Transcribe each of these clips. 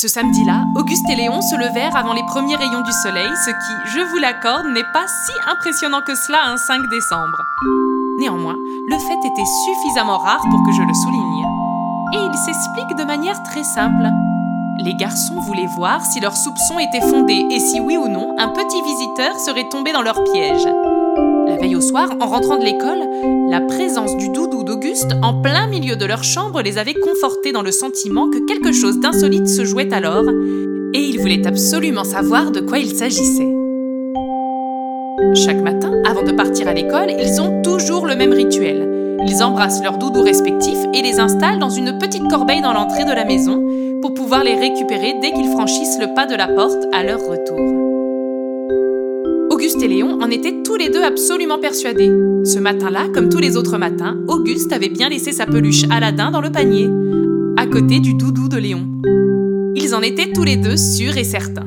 Ce samedi-là, Auguste et Léon se levèrent avant les premiers rayons du soleil, ce qui, je vous l'accorde, n'est pas si impressionnant que cela un 5 décembre. Néanmoins, le fait était suffisamment rare pour que je le souligne. Et il s'explique de manière très simple. Les garçons voulaient voir si leurs soupçons étaient fondés et si oui ou non un petit visiteur serait tombé dans leur piège. La veille au soir, en rentrant de l'école, la en plein milieu de leur chambre les avait confortés dans le sentiment que quelque chose d'insolite se jouait alors, et ils voulaient absolument savoir de quoi il s'agissait. Chaque matin, avant de partir à l'école, ils ont toujours le même rituel. Ils embrassent leurs doudous respectifs et les installent dans une petite corbeille dans l'entrée de la maison pour pouvoir les récupérer dès qu'ils franchissent le pas de la porte à leur retour. Et Léon en étaient tous les deux absolument persuadés. Ce matin-là, comme tous les autres matins, Auguste avait bien laissé sa peluche Aladdin dans le panier, à côté du doudou de Léon. Ils en étaient tous les deux sûrs et certains.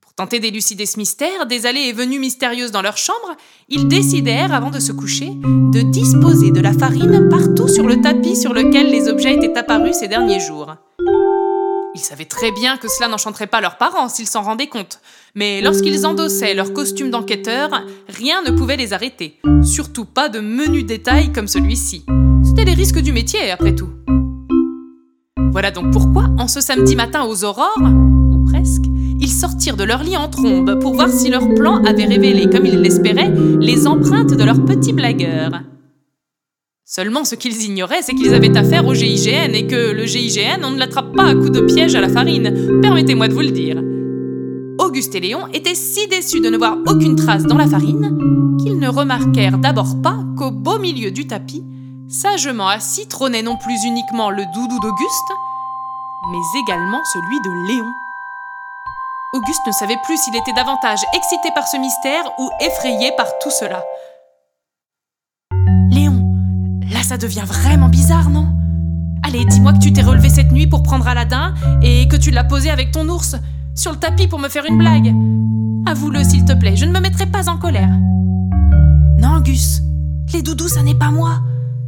Pour tenter d'élucider ce mystère, des allées et venues mystérieuses dans leur chambre, ils décidèrent, avant de se coucher, de disposer de la farine partout sur le tapis sur lequel les objets étaient apparus ces derniers jours. Ils savaient très bien que cela n'enchanterait pas leurs parents s'ils s'en rendaient compte, mais lorsqu'ils endossaient leur costume d'enquêteur, rien ne pouvait les arrêter, surtout pas de menus détails comme celui-ci. C'était les risques du métier, après tout. Voilà donc pourquoi, en ce samedi matin aux aurores, ou presque, ils sortirent de leur lit en trombe pour voir si leur plan avait révélé, comme ils l'espéraient, les empreintes de leurs petits blagueurs. Seulement, ce qu'ils ignoraient, c'est qu'ils avaient affaire au GIGN et que le GIGN, on ne l'attrape pas à coups de piège à la farine. Permettez-moi de vous le dire. Auguste et Léon étaient si déçus de ne voir aucune trace dans la farine qu'ils ne remarquèrent d'abord pas qu'au beau milieu du tapis, sagement assis, trônait non plus uniquement le doudou d'Auguste, mais également celui de Léon. Auguste ne savait plus s'il était davantage excité par ce mystère ou effrayé par tout cela. Ça devient vraiment bizarre, non? Allez, dis-moi que tu t'es relevé cette nuit pour prendre Aladdin et que tu l'as posé avec ton ours sur le tapis pour me faire une blague. Avoue-le, s'il te plaît, je ne me mettrai pas en colère. Non, Gus, les doudous, ça n'est pas moi.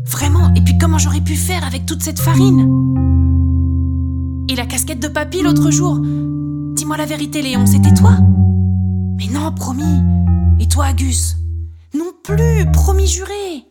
Vraiment, et puis comment j'aurais pu faire avec toute cette farine? Et la casquette de papy l'autre jour? Dis-moi la vérité, Léon, c'était toi? Mais non, promis. Et toi, Gus Non plus, promis juré.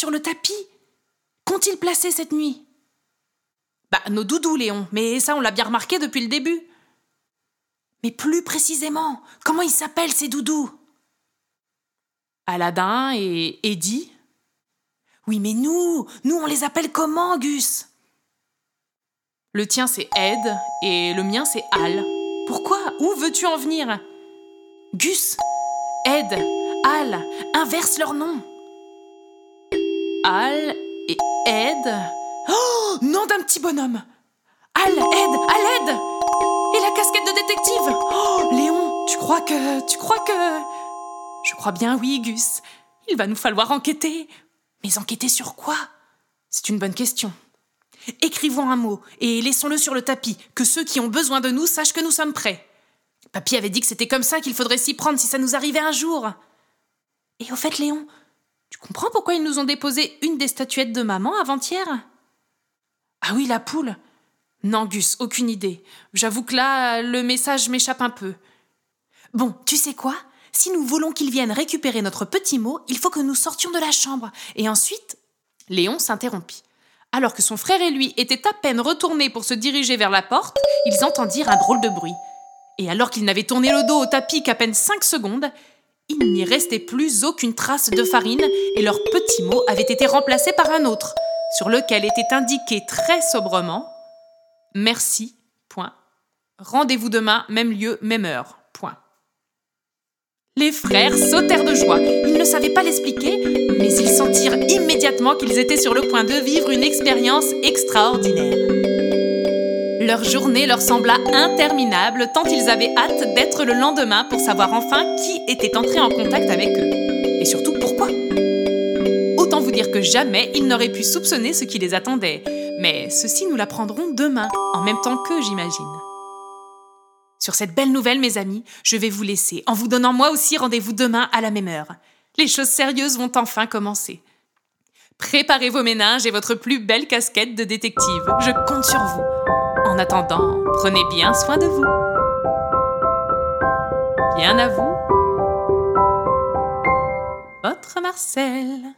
Sur le tapis. Qu'ont-ils placé cette nuit? Bah, nos doudous, Léon, mais ça, on l'a bien remarqué depuis le début. Mais plus précisément, comment ils s'appellent ces doudous? Aladdin et Eddie Oui, mais nous, nous, on les appelle comment, Gus? Le tien, c'est Ed, et le mien, c'est Al. Pourquoi? Où veux-tu en venir? Gus, Ed, Al, inverse leur nom. Al et Ed. Oh, nom d'un petit bonhomme. Al, Ed, Al, Ed. Et la casquette de détective. Oh, Léon, tu crois que, tu crois que. Je crois bien, oui, Gus. Il va nous falloir enquêter. Mais enquêter sur quoi? C'est une bonne question. Écrivons un mot et laissons-le sur le tapis, que ceux qui ont besoin de nous sachent que nous sommes prêts. Papy avait dit que c'était comme ça qu'il faudrait s'y prendre si ça nous arrivait un jour. Et au fait, Léon, tu comprends pourquoi ils nous ont déposé une des statuettes de maman avant-hier? Ah oui, la poule. Non, Gus, aucune idée. J'avoue que là, le message m'échappe un peu. Bon, tu sais quoi? Si nous voulons qu'ils viennent récupérer notre petit mot, il faut que nous sortions de la chambre. Et ensuite. Léon s'interrompit. Alors que son frère et lui étaient à peine retournés pour se diriger vers la porte, ils entendirent un drôle de bruit. Et alors qu'ils n'avaient tourné le dos au tapis qu'à peine 5 secondes, il n'y restait plus aucune trace de farine et leur petit mot avait été remplacé par un autre, sur lequel était indiqué très sobrement Merci. Rendez-vous demain, même lieu, même heure. Les frères sautèrent de joie. Ils ne savaient pas l'expliquer, mais ils sentirent immédiatement qu'ils étaient sur le point de vivre une expérience extraordinaire. Leur journée leur sembla interminable tant ils avaient hâte d'être le lendemain pour savoir enfin qui était entré en contact avec eux. Et surtout pourquoi? Autant vous dire que jamais ils n'auraient pu soupçonner ce qui les attendait. Mais ceci nous l'apprendrons demain, en même temps qu'eux, j'imagine. Sur cette belle nouvelle, mes amis, je vais vous laisser, en vous donnant moi aussi rendez-vous demain à la même heure. Les choses sérieuses vont enfin commencer. Préparez vos méninges et votre plus belle casquette de détective. Je compte sur vous. En attendant, prenez bien soin de vous. Bien à vous. Votre Marcel.